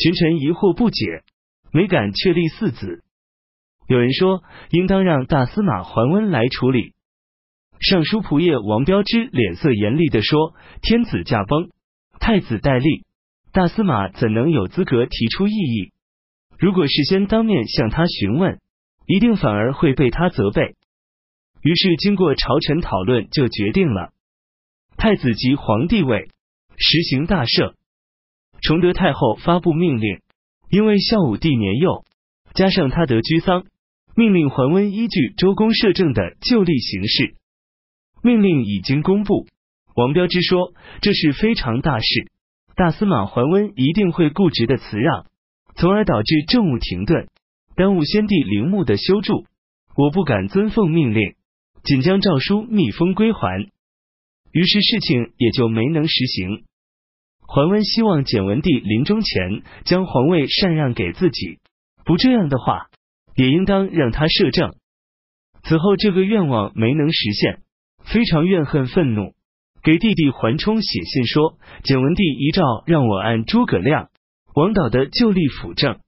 群臣疑惑不解，没敢确立嗣子。有人说，应当让大司马桓温来处理。尚书仆射王彪之脸色严厉地说：“天子驾崩，太子戴立，大司马怎能有资格提出异议？如果事先当面向他询问，一定反而会被他责备。”于是经过朝臣讨论，就决定了太子即皇帝位，实行大赦。崇德太后发布命令，因为孝武帝年幼，加上他得居丧，命令桓温依据周公摄政的旧例行事。命令已经公布，王彪之说这是非常大事，大司马桓温一定会固执的辞让，从而导致政务停顿，耽误先帝陵墓的修筑。我不敢遵奉命令，仅将诏书密封归还。于是事情也就没能实行。桓温希望简文帝临终前将皇位禅让给自己，不这样的话，也应当让他摄政。此后这个愿望没能实现。非常怨恨愤怒，给弟弟桓冲写信说：“简文帝遗诏让我按诸葛亮、王导的旧例辅政。”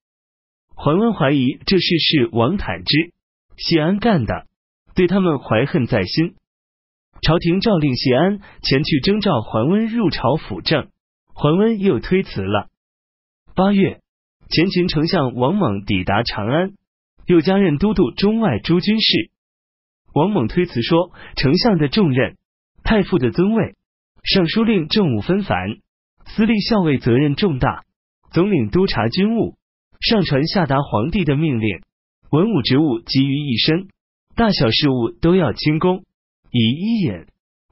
桓温怀疑这事是王坦之、谢安干的，对他们怀恨在心。朝廷诏令谢安前去征召桓温入朝辅政，桓温又推辞了。八月，前秦丞相王猛抵达长安，又加任都督中外诸军事。王猛推辞说：“丞相的重任，太傅的尊位，尚书令政务纷繁，司隶校尉责任重大，总领督察军务，上传下达皇帝的命令，文武职务集于一身，大小事务都要清宫。以伊尹、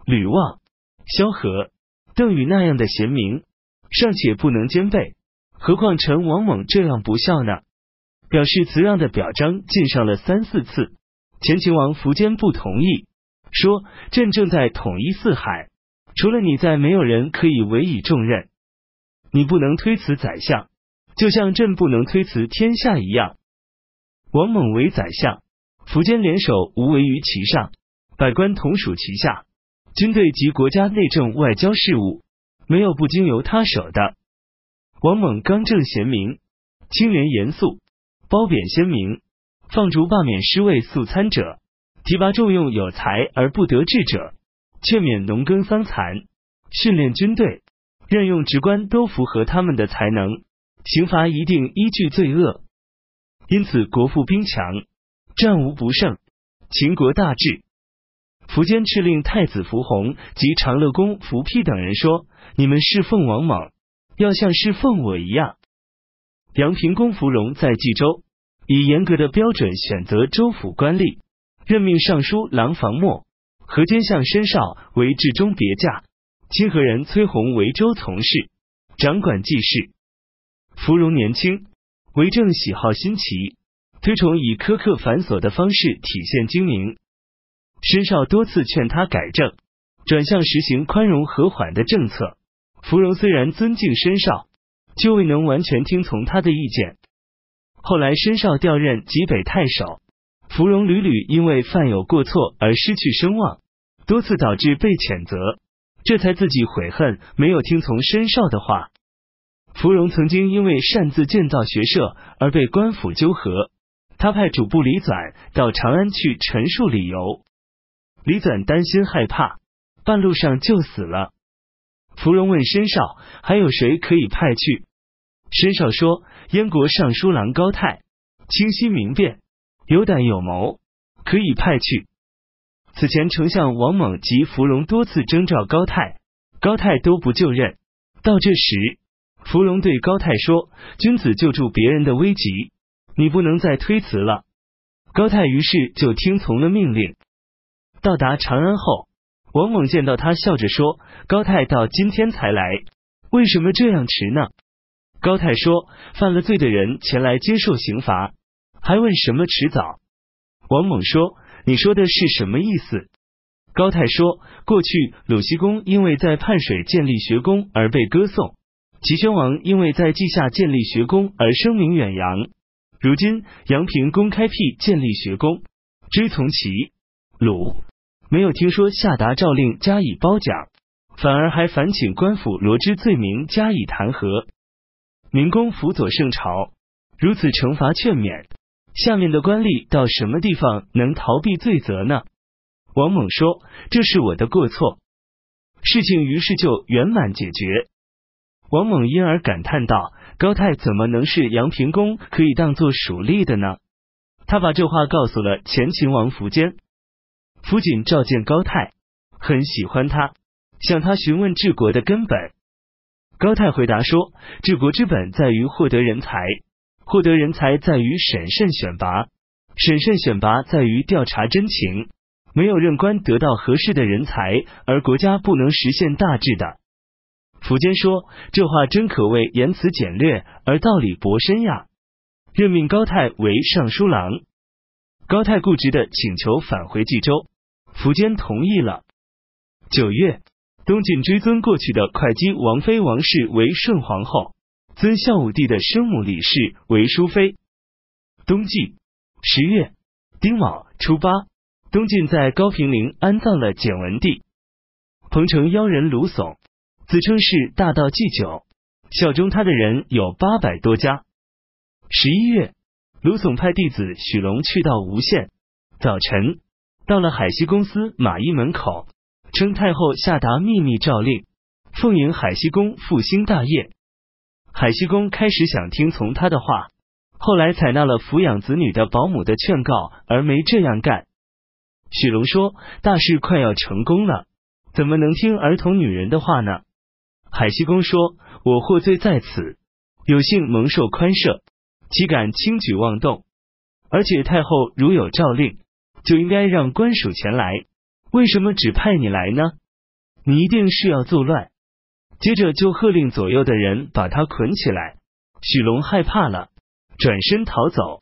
吕望、萧何、邓禹那样的贤明，尚且不能兼备，何况臣王猛这样不孝呢？”表示辞让的表彰进上了三四次。前秦王苻坚不同意，说：“朕正在统一四海，除了你，在没有人可以委以重任。你不能推辞宰相，就像朕不能推辞天下一样。”王猛为宰相，苻坚联手无为于其上，百官同属其下，军队及国家内政外交事务，没有不经由他手的。王猛刚正贤明，清廉严肃，褒贬鲜明。放逐罢免师位素参者，提拔重用有才而不得志者，劝勉农耕桑蚕，训练军队，任用职官都符合他们的才能，刑罚一定依据罪恶。因此国富兵强，战无不胜，秦国大治。苻坚敕令太子苻弘及长乐公苻丕等人说：“你们侍奉王莽，要像侍奉我一样。”阳平公芙蓉在冀州。以严格的标准选择州府官吏，任命尚书郎房默、河间相申绍为治中别驾，清河人崔弘为州从事，掌管记事。芙蓉年轻，为政喜好新奇，推崇以苛刻繁琐的方式体现精明。申绍多次劝他改正，转向实行宽容和缓的政策。芙蓉虽然尊敬申绍，却未能完全听从他的意见。后来申绍调任济北太守，芙蓉屡屡因为犯有过错而失去声望，多次导致被谴责，这才自己悔恨，没有听从申绍的话。芙蓉曾经因为擅自建造学社而被官府纠合，他派主簿李纂到长安去陈述理由，李纂担心害怕，半路上就死了。芙蓉问申少还有谁可以派去，申少说。燕国尚书郎高泰清晰明辨，有胆有谋，可以派去。此前丞相王猛及芙蓉多次征召高泰，高泰都不就任。到这时，芙蓉对高泰说：“君子救助别人的危急，你不能再推辞了。”高泰于是就听从了命令。到达长安后，王猛见到他，笑着说：“高泰到今天才来，为什么这样迟呢？”高泰说：“犯了罪的人前来接受刑罚，还问什么迟早？”王猛说：“你说的是什么意思？”高泰说：“过去鲁西公因为在泮水建立学宫而被歌颂，齐宣王因为在稷下建立学宫而声名远扬。如今阳平公开辟建立学宫，追从齐、鲁，没有听说下达诏令加以褒奖，反而还烦请官府罗织罪名加以弹劾。”明公辅佐圣朝，如此惩罚劝勉，下面的官吏到什么地方能逃避罪责呢？王猛说：“这是我的过错。”事情于是就圆满解决。王猛因而感叹道：“高泰怎么能是杨平公可以当做属吏的呢？”他把这话告诉了前秦王苻坚。辅警召见高泰，很喜欢他，向他询问治国的根本。高泰回答说：“治国之本在于获得人才，获得人才在于审慎选拔，审慎选拔在于调查真情。没有任官得到合适的人才，而国家不能实现大治的。”苻坚说：“这话真可谓言辞简略而道理博深呀！”任命高泰为尚书郎。高泰固执的请求返回冀州，苻坚同意了。九月。东晋追尊过去的会稽王妃王氏为顺皇后，尊孝武帝的生母李氏为淑妃。冬季十月丁卯初八，东晋在高平陵安葬了简文帝。彭城妖人卢耸自称是大道祭酒，效忠他的人有八百多家。十一月，卢总派弟子许龙去到吴县，早晨到了海西公司马邑门口。称太后下达秘密诏令，奉迎海西公复兴大业。海西公开始想听从他的话，后来采纳了抚养子女的保姆的劝告，而没这样干。许龙说：“大事快要成功了，怎么能听儿童女人的话呢？”海西公说：“我获罪在此，有幸蒙受宽赦，岂敢轻举妄动？而且太后如有诏令，就应该让官署前来。”为什么只派你来呢？你一定是要作乱。接着就喝令左右的人把他捆起来。许龙害怕了，转身逃走。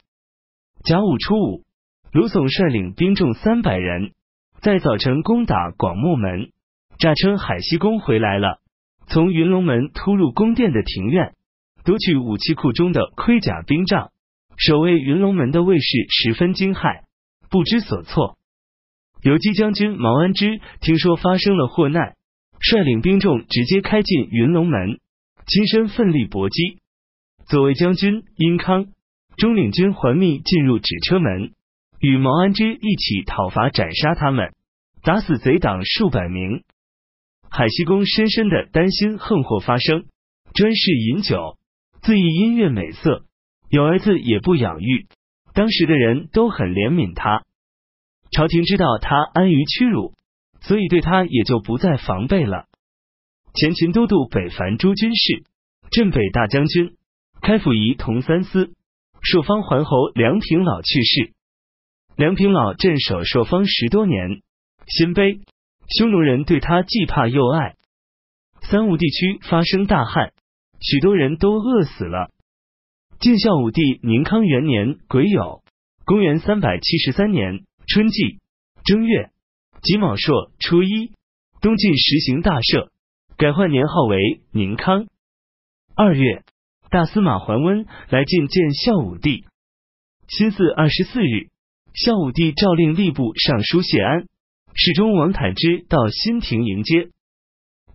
甲午初五，卢总率领兵众三百人，在早晨攻打广木门，诈称海西公回来了，从云龙门突入宫殿的庭院，夺取武器库中的盔甲兵杖。守卫云龙门的卫士十分惊骇，不知所措。游击将军毛安之听说发生了祸难，率领兵众直接开进云龙门，亲身奋力搏击。左卫将军殷康、中领军桓密进入纸车门，与毛安之一起讨伐斩杀他们，打死贼党数百名。海西公深深的担心横祸发生，专事饮酒，自意音乐美色，有儿子也不养育。当时的人都很怜悯他。朝廷知道他安于屈辱，所以对他也就不再防备了。前秦都督北樊诸军事、镇北大将军、开府仪同三司、朔方桓侯梁平老去世。梁平老镇守朔方十多年，鲜卑、匈奴人对他既怕又爱。三吴地区发生大旱，许多人都饿死了。晋孝武帝宁康元年癸酉，公元三百七十三年。春季正月己卯朔初一，东晋实行大赦，改换年号为宁康。二月，大司马桓温来晋见孝武帝。辛巳二十四日，孝武帝诏令吏部尚书谢安、侍中王坦之到新亭迎接。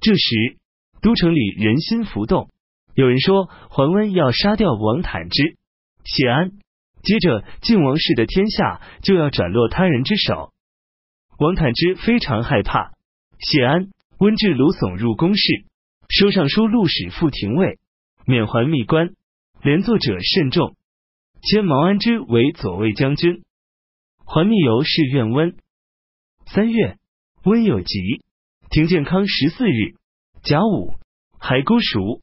这时，都城里人心浮动，有人说桓温要杀掉王坦之、谢安。接着，晋王室的天下就要转落他人之手。王坦之非常害怕。谢安、温至卢耸入宫室，收尚书录使副廷尉，免还密官，连作者甚众。迁毛安之为左卫将军，桓密由是愿温。三月，温有疾，廷健康十四日，甲午，还孤熟。